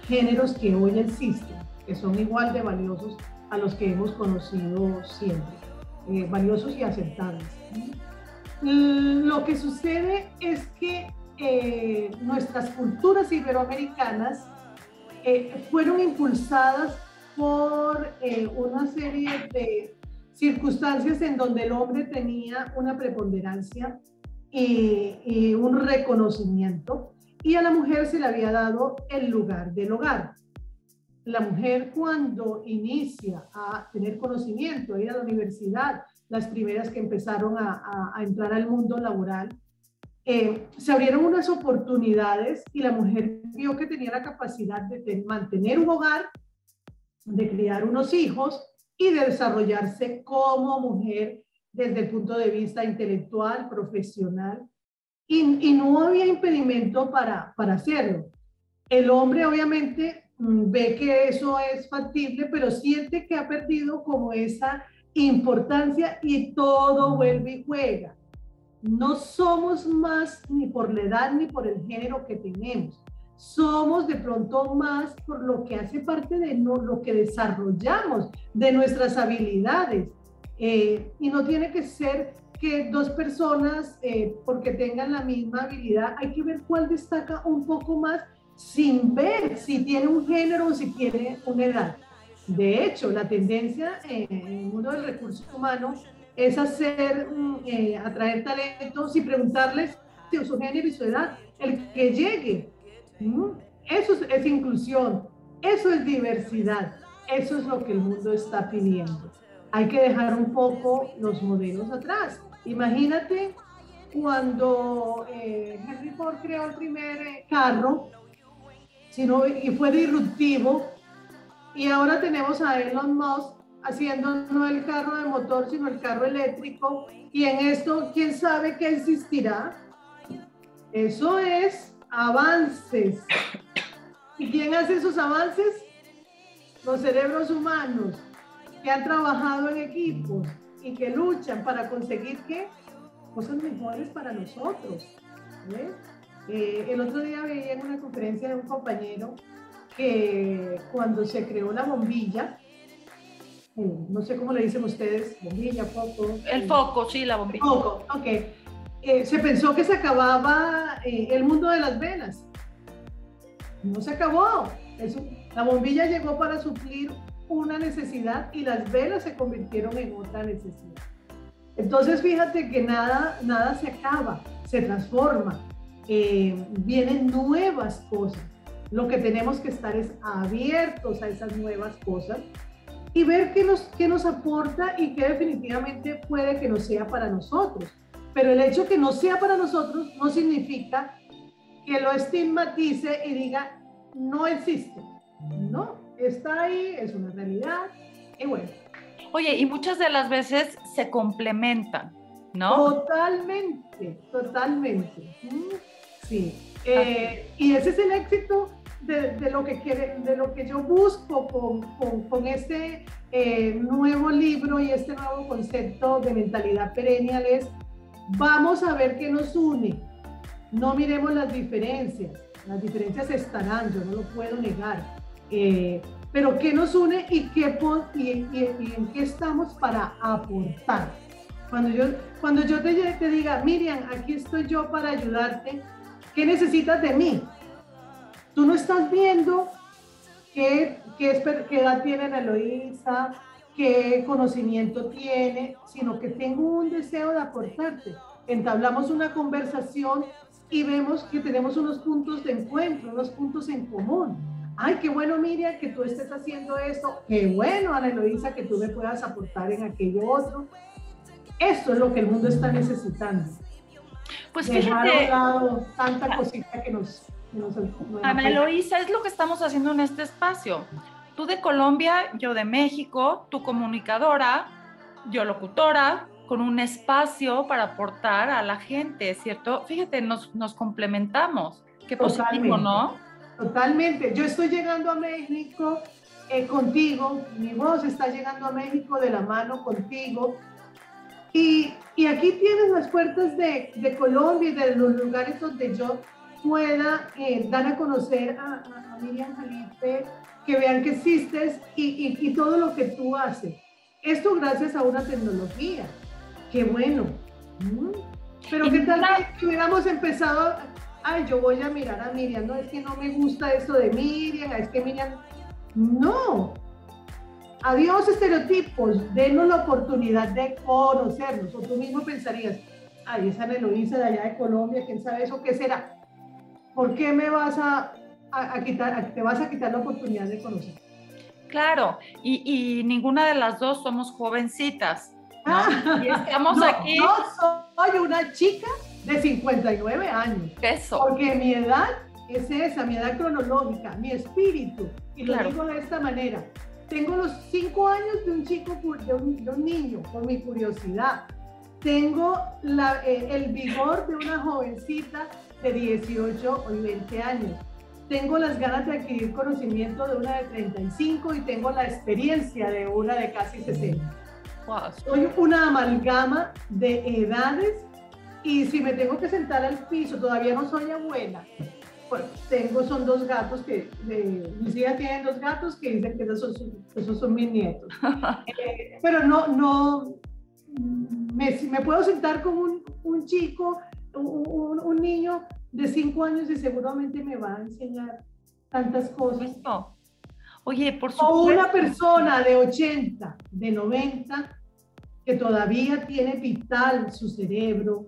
géneros que hoy existen, que son igual de valiosos a los que hemos conocido siempre, eh, valiosos y aceptables. Lo que sucede es que eh, nuestras culturas iberoamericanas fueron impulsadas por una serie de circunstancias en donde el hombre tenía una preponderancia y, un reconocimiento y a la mujer se le había dado el lugar del hogar. La mujer cuando inicia a tener conocimiento, a ir a la universidad, las primeras que empezaron a, entrar al mundo laboral, eh, se abrieron unas oportunidades y la mujer vio que tenía la capacidad de mantener un hogar, de criar unos hijos y de desarrollarse como mujer desde el punto de vista intelectual, profesional, y, no había impedimento para, para hacerlo. El hombre obviamente mm, ve que eso es factible, pero siente que ha perdido como esa importancia y todo vuelve y juega. No somos más ni por la edad ni por el género que tenemos. Somos de pronto más por lo que hace parte de lo que desarrollamos, de nuestras habilidades. Eh, y no tiene que ser que dos personas, eh, porque tengan la misma habilidad, hay que ver cuál destaca un poco más sin ver si tiene un género o si tiene una edad. De hecho, la tendencia en el mundo del recurso humano es hacer, mm, eh, atraer talentos y preguntarles su género y su edad, el que llegue. Eso es inclusión, eso es diversidad, eso es lo que el mundo está pidiendo hay que dejar un poco los modelos atrás. Imagínate cuando eh, Henry Ford creó el primer eh, carro y fue disruptivo, y ahora tenemos a Elon Musk haciendo no el carro de motor, sino el carro eléctrico, y en esto, ¿quién sabe qué existirá? Eso es avances. ¿Y quién hace esos avances? Los cerebros humanos que han trabajado en equipos y que luchan para conseguir ¿qué? cosas mejores para nosotros. Eh, el otro día veía en una conferencia de un compañero que cuando se creó la bombilla, eh, no sé cómo le dicen ustedes, bombilla, foco. El foco, sí, la bombilla. Foco, ok. Eh, se pensó que se acababa el mundo de las velas. No se acabó. Eso, la bombilla llegó para suplir una necesidad y las velas se convirtieron en otra necesidad. Entonces fíjate que nada, nada se acaba, se transforma, eh, vienen nuevas cosas. Lo que tenemos que estar es abiertos a esas nuevas cosas y ver qué nos, qué nos aporta y qué definitivamente puede que no sea para nosotros. Pero el hecho que no sea para nosotros no significa que lo estigmatice y diga, no existe. No, está ahí, es una realidad y bueno. Oye, y muchas de las veces se complementan, ¿no? Totalmente, totalmente. Sí. Eh, y ese es el éxito de, lo que quiere, de lo que yo busco con, con, este eh, nuevo libro y este nuevo concepto de mentalidad perennial es vamos a ver qué nos une. No miremos las diferencias. Las diferencias estarán, yo no lo puedo negar eh, pero ¿qué nos une y, qué, y, en qué estamos para aportar? Cuando yo, cuando yo te, te diga, Miriam, aquí estoy yo para ayudarte, ¿qué necesitas de mí? Tú no estás viendo qué, qué, qué edad tiene Eloísa, qué conocimiento tiene, sino que tengo un deseo de aportarte. Entablamos una conversación y vemos que tenemos unos puntos de encuentro, unos puntos en común ay, qué bueno Miriam que tú estés haciendo esto, qué bueno Ana Eloisa que tú me puedas aportar en aquello otro. Esto es lo que el mundo está necesitando. Pues fíjate, tanta cosita que nos... Ana Eloisa, es lo que estamos haciendo en este espacio. Tú de Colombia, yo de México, tú comunicadora, yo locutora, con un espacio para aportar a la gente, ¿cierto? Fíjate, nos, nos complementamos. Qué positivo, ¿no? Totalmente. Yo estoy llegando a México eh, contigo, mi voz está llegando a México de la mano contigo. Y, y aquí tienes las puertas de, de, Colombia y de los lugares donde yo pueda eh, dar a conocer a, a, Miriam Jalife, que vean que existes y, y, todo lo que tú haces. Esto gracias a una tecnología. Qué bueno. Mm. Pero qué tal que hubiéramos empezado, ay, yo voy a mirar a Miriam, no es que no me gusta esto de Miriam, es que Miriam, no. Adiós estereotipos, denos la oportunidad de conocernos. O tú mismo pensarías, ay, esa Eloísa de allá de Colombia, quién sabe eso, ¿qué será? ¿Por qué me vas a, quitar, te vas a quitar la oportunidad de conocer? Claro, y, ninguna de las dos somos jovencitas. Ah, y estamos aquí. Yo soy una chica de 59 años. Eso. Porque mi edad es esa, mi edad cronológica, mi espíritu. Y lo digo de esta manera. Tengo los cinco años de un chico, de un, de un niño, por mi curiosidad tengo eh, el vigor de una jovencita de 18 o 20 años. Tengo las ganas de adquirir conocimiento de una de 35 y tengo la experiencia de una de casi 60. Soy una amalgama de edades y si me tengo que sentar al piso, todavía no soy abuela. Pues tengo, son dos gatos que, mis hijas tienen dos gatos que dicen que esos son, esos son mis nietos. Eh, pero no, no, me, me puedo sentar con un, un chico, un, un, niño de 5 años y seguramente me va a enseñar tantas cosas. Oye, por supuesto. O una persona de 80, de 90, que todavía tiene vital su cerebro,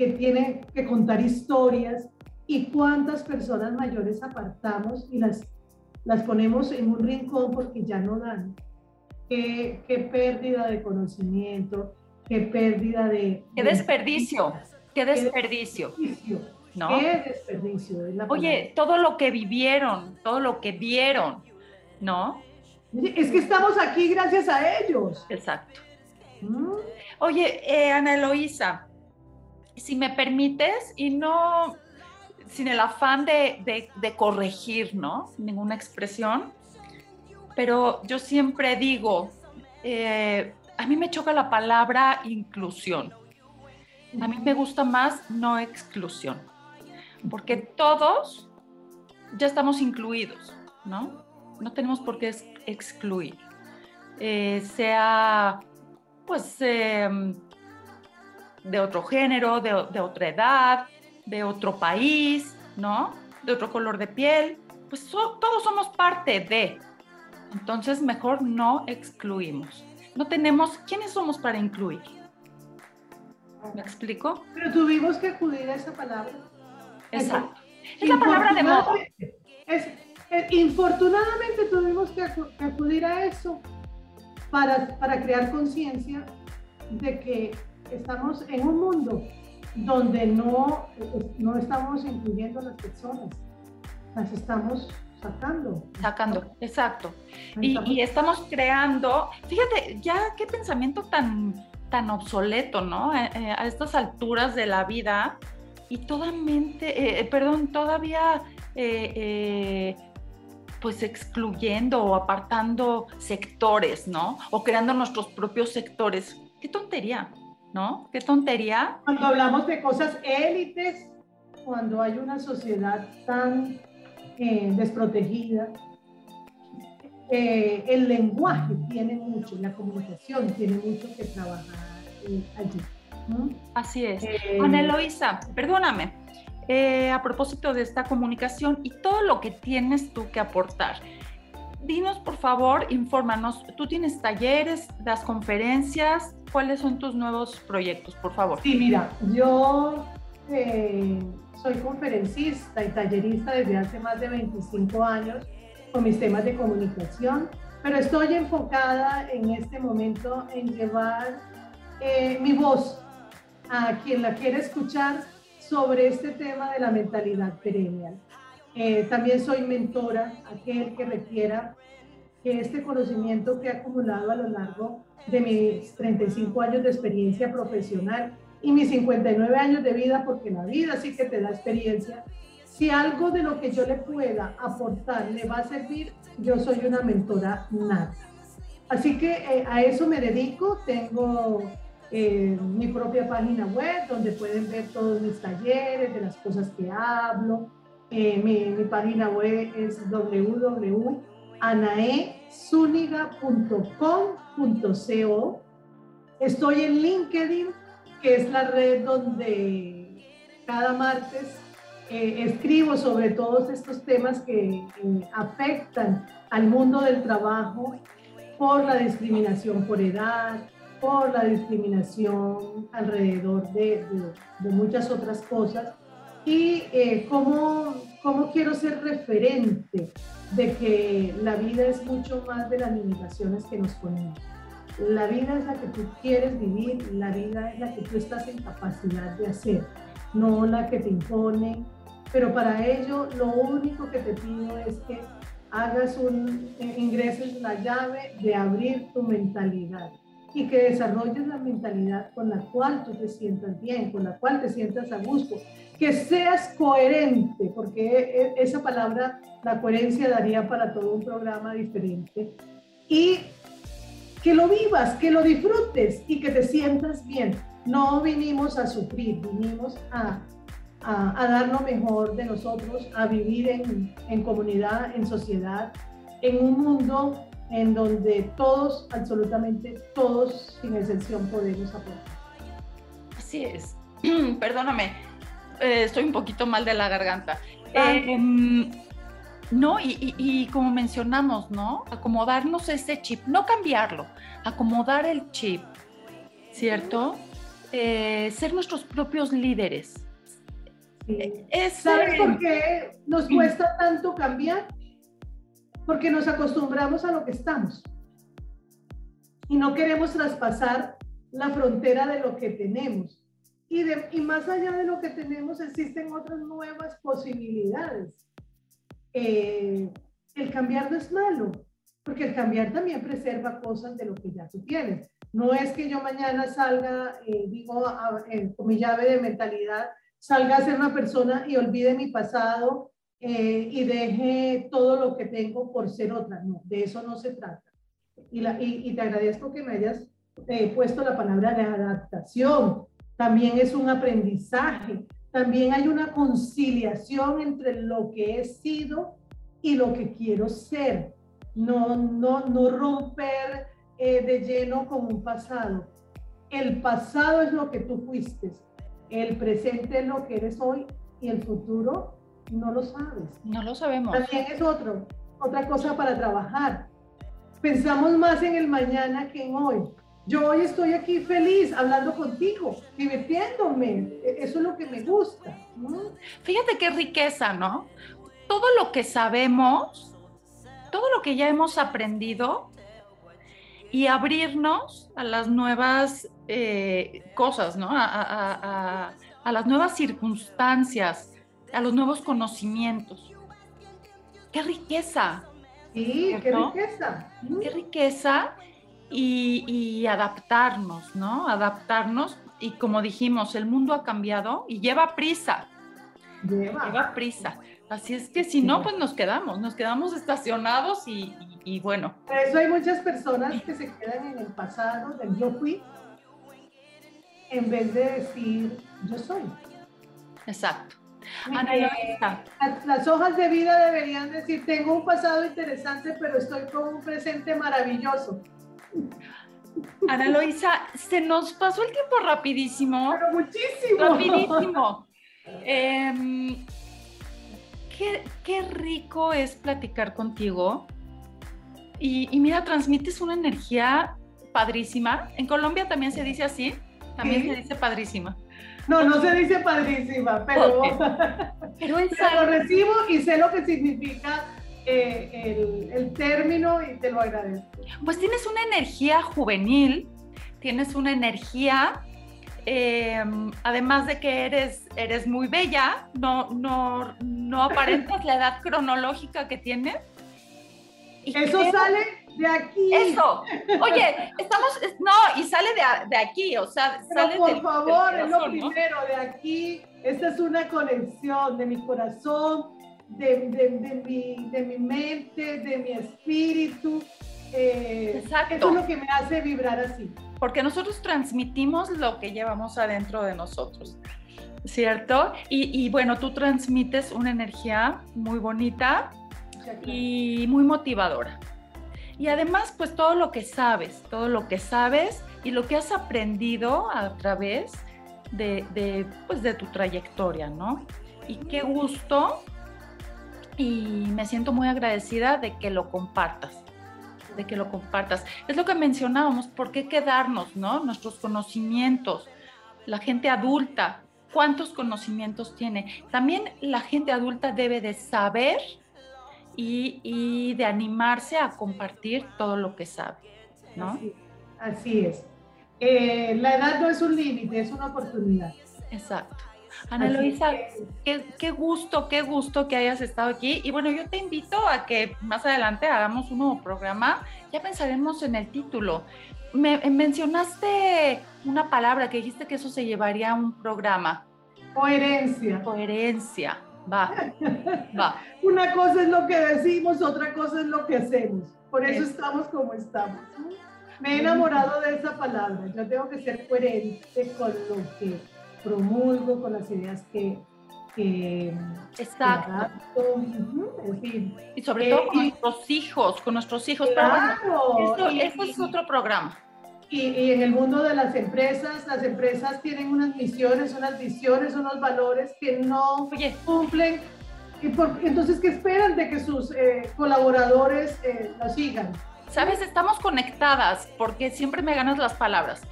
que tiene que contar historias. ¿Y cuántas personas mayores apartamos y las, las ponemos en un rincón porque ya no dan? Qué, qué pérdida de conocimiento, qué pérdida de... Qué desperdicio, qué desperdicio. ¿no? Qué desperdicio. Oye, todo lo que vivieron, todo lo que vieron, ¿no? Es que estamos aquí gracias a ellos. Exacto. Mm. Oye, eh, Ana Eloísa, si me permites, y no sin el afán de, corregir, ¿no? Ninguna expresión, pero yo siempre digo, eh, a mí me choca la palabra inclusión. A mí me gusta más no exclusión, porque todos ya estamos incluidos, ¿no? No tenemos por qué excluir. Eh, sea, pues, em, de otro género, de, otra edad, de otro país, ¿no? De otro color de piel, pues todos somos parte de. Entonces, mejor no excluimos no tenemos, ¿quiénes somos para incluir? ¿Me explico? Pero tuvimos que acudir a esa palabra. Exacto. Es la palabra de moda. Es, infortunadamente tuvimos que acudir a eso para, para crear conciencia de que estamos en un mundo donde no, no estamos incluyendo a las personas, las estamos sacando. Sacando, exacto. Y, estamos creando, fíjate, ya qué pensamiento tan, tan obsoleto, ¿no? Eh, eh, a estas alturas de la vida y totalmente, eh, perdón, todavía pues excluyendo o apartando sectores, ¿no? O creando nuestros propios sectores. Qué tontería, ¿no? Qué tontería. Cuando hablamos de cosas élites, cuando hay una sociedad tan eh, desprotegida. Eh, el lenguaje tiene mucho, la comunicación tiene mucho que trabajar eh, allí. Así es. Ana Eloisa, perdóname, a propósito de esta comunicación y todo lo que tienes tú que aportar. Dinos, por favor, infórmanos. ¿Tú tienes talleres, das conferencias? ¿Cuáles son tus nuevos proyectos, por favor? Sí, mira, yo soy conferencista y tallerista desde hace más de 25 años con mis temas de comunicación, pero estoy enfocada en este momento en llevar eh, mi voz a quien la quiera escuchar sobre este tema de la mentalidad perennial. Eh, también soy mentora, aquel que requiera que este conocimiento que he acumulado a lo largo de mis 35 años de experiencia profesional y mis 59 años de vida, porque la vida sí que te da experiencia. Si algo de lo que yo le pueda aportar le va a servir, yo soy una mentora nata. Así que eh, a eso me dedico. Tengo eh, mi propia página web donde pueden ver todos mis talleres, de las cosas que hablo. Eh, mi, página web es www.anaesuniga.com.co. Estoy en LinkedIn, que es la red donde cada martes eh, escribo sobre todos estos temas que eh, afectan al mundo del trabajo por la discriminación por edad, por la discriminación alrededor de, de, muchas otras cosas y eh, cómo, cómo, quiero ser referente de que la vida es mucho más de las limitaciones que nos ponemos. La vida es la que tú quieres vivir, la vida es la que tú estás en capacidad de hacer, no la que te imponen, pero para ello lo único que te pido es que hagas un, eh, ingreses la llave de abrir tu mentalidad y que desarrolles la mentalidad con la cual tú te sientas bien, con la cual te sientas a gusto, que seas coherente, porque e, e, esa palabra, la coherencia, daría para todo un programa diferente, y que lo vivas, que lo disfrutes y que te sientas bien. No vinimos a sufrir, vinimos a a, dar lo mejor de nosotros, a vivir en, en comunidad, en sociedad, en un mundo en donde todos, absolutamente todos, sin excepción, podemos aportar. Así es. Perdóname, eh, estoy un poquito mal de la garganta. Em, no, y, y, como mencionamos, ¿no? Acomodarnos ese chip, no cambiarlo, acomodar el chip, ¿cierto? Eh, ser nuestros propios líderes, ¿Sabes por qué nos cuesta tanto cambiar? Porque nos acostumbramos a lo que estamos y no queremos traspasar la frontera de lo que tenemos. Y, de, y más allá de lo que tenemos existen otras nuevas posibilidades. Eh, el cambiar no es malo, porque el cambiar también preserva cosas de lo que ya tú tienes. No es que yo mañana salga, eh, digo, con mi llave de mentalidad, salga a ser una persona y olvide mi pasado eh, y deje todo lo que tengo por ser otra. No, de eso no se trata. Y, la, y, te agradezco que me hayas eh, puesto la palabra de adaptación. También es un aprendizaje. También hay una conciliación entre lo que he sido y lo que quiero ser. No, no, no romper eh, de lleno con un pasado. El pasado es lo que tú fuiste el presente es lo que eres hoy y el futuro no lo sabes. No lo sabemos. También es otro, otra cosa para trabajar. Pensamos más en el mañana que en hoy. Yo hoy estoy aquí feliz hablando contigo, divirtiéndome. E-, eso es lo que me gusta. Fíjate qué riqueza, ¿no? Todo lo que sabemos, todo lo que ya hemos aprendido y abrirnos a las nuevas eh, cosas, ¿no? A, las nuevas circunstancias, a los nuevos conocimientos. ¡Qué riqueza! Sí, qué riqueza. Qué riqueza y, adaptarnos, ¿no? Adaptarnos. Y como dijimos, el mundo ha cambiado y lleva prisa. Lleva. Lleva prisa. Así es que si no, pues nos quedamos, nos quedamos estacionados y, y, bueno. Por eso hay muchas personas que se quedan en el pasado del yo fui en vez de decir yo soy. Exacto. Ana las, las, hojas de vida deberían decir, tengo un pasado interesante, pero estoy con un presente maravilloso. Ana Loisa, se nos pasó el tiempo rapidísimo. Pero muchísimo. Rapidísimo. Em, qué, qué, rico es platicar contigo. Y, y, mira, transmites una energía padrísima. En Colombia también se dice así. También se dice padrísima. No, no se dice padrísima, pero, pero, lo recibo y sé lo que significa eh, el, término y te lo agradezco. Pues tienes una energía juvenil, tienes una energía, em, además de que eres, eres muy bella, no, no, no aparentas la edad cronológica que tienes. Eso sale de aquí. Eso. Oye, estamos, no, y sale de, aquí, o sea, sale por favor, es lo primero, de aquí. Esta es una conexión de mi corazón, de, mi, de mi mente, de mi espíritu. Eh, Exacto. Eso es lo que me hace vibrar así. Porque nosotros transmitimos lo que llevamos adentro de nosotros. ¿cierto? Y, bueno, tú transmites una energía muy bonita y muy motivadora. Y además, pues todo lo que sabes, todo lo que sabes y lo que has aprendido a través de, de, pues, de tu trayectoria, ¿no? Y qué gusto y me siento muy agradecida de que lo compartas, de que lo compartas. Es lo que mencionábamos, ¿por qué quedarnos, no? Nuestros conocimientos, la gente adulta, ¿cuántos conocimientos tiene? También la gente adulta debe de saber y, de animarse a compartir todo lo que sabe, ¿no? Así, es. Eh, la edad no es un límite, es una oportunidad. Exacto. Ana Luisa, qué, gusto, qué gusto que hayas estado aquí. Y bueno, yo te invito a que más adelante hagamos un nuevo programa. Ya pensaremos en el título. Me, mencionaste una palabra que dijiste que eso se llevaría a un programa. Coherencia. Coherencia. Va, va. Una cosa es lo que decimos, otra cosa es lo que hacemos. Por eso estamos como estamos. Me he enamorado de esa palabra. Yo tengo que ser coherente con lo que promulgo, con las ideas que, que Exacto. en fin. Y sobre todo con nuestros hijos, con nuestros hijos. Claro. Pero esto, es otro programa. Y, y, en el mundo de las empresas, las empresas tienen unas misiones, unas visiones, unos valores que no cumplen. Y por, entonces, ¿qué esperan de que sus eh, colaboradores eh, lo sigan? Sabes, estamos conectadas porque siempre me ganas las palabras.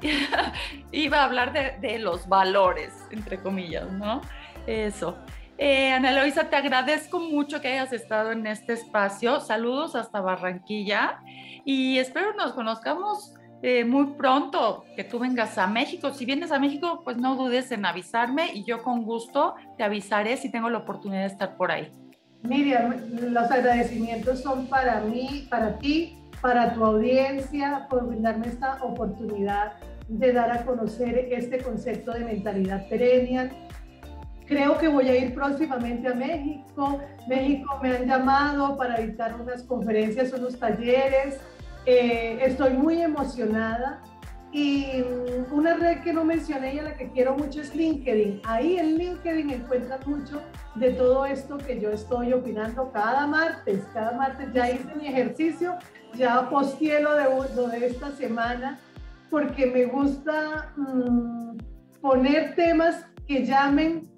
Iba a hablar de, de, los valores, entre comillas, ¿no? Eso. Eh, Ana Eloisa, te agradezco mucho que hayas estado en este espacio. Saludos hasta Barranquilla y espero nos conozcamos eh, muy pronto que tú vengas a México. Si vienes a México, pues no dudes en avisarme y yo con gusto te avisaré si tengo la oportunidad de estar por ahí. Miriam, los agradecimientos son para mí, para ti, para tu audiencia, por brindarme esta oportunidad de dar a conocer este concepto de mentalidad perennial. Creo que voy a ir próximamente a México. México me han llamado para dictar unas conferencias, unos talleres eh, estoy muy emocionada. Y una red que no mencioné y a la que quiero mucho es LinkedIn. Ahí en LinkedIn encuentran mucho de todo esto que yo estoy opinando cada martes. Cada martes ya hice mi ejercicio, ya posteé lo de, de esta semana, porque me gusta mm, poner temas que llamen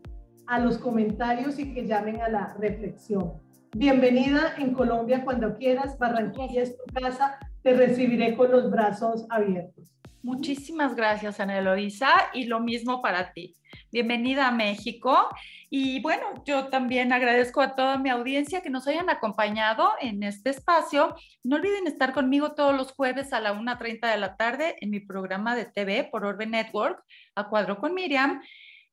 a los comentarios y que llamen a la reflexión. Bienvenida en Colombia cuando quieras. Barranquilla es tu casa te recibiré con los brazos abiertos. Muchísimas gracias, Ana Eloisa, y lo mismo para ti. Bienvenida a México. Y bueno, yo también agradezco a toda mi audiencia que nos hayan acompañado en este espacio. No olviden estar conmigo todos los jueves a la 1.30 de la tarde en mi programa de TV por Orbe Network, A Cuadro con Miriam.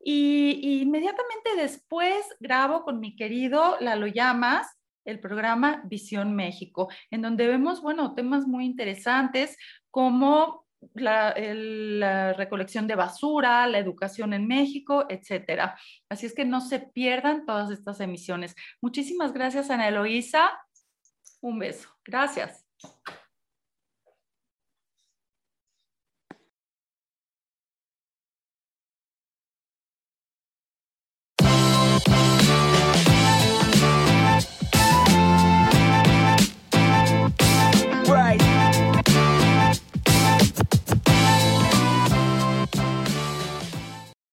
Y, inmediatamente después grabo con mi querido Lalo Llamas el programa Visión México, en donde vemos, bueno, temas muy interesantes como la, recolección de basura, la educación en México, etcétera. Así es que no se pierdan todas estas emisiones. Muchísimas gracias, Ana Eloísa. Un beso. Gracias.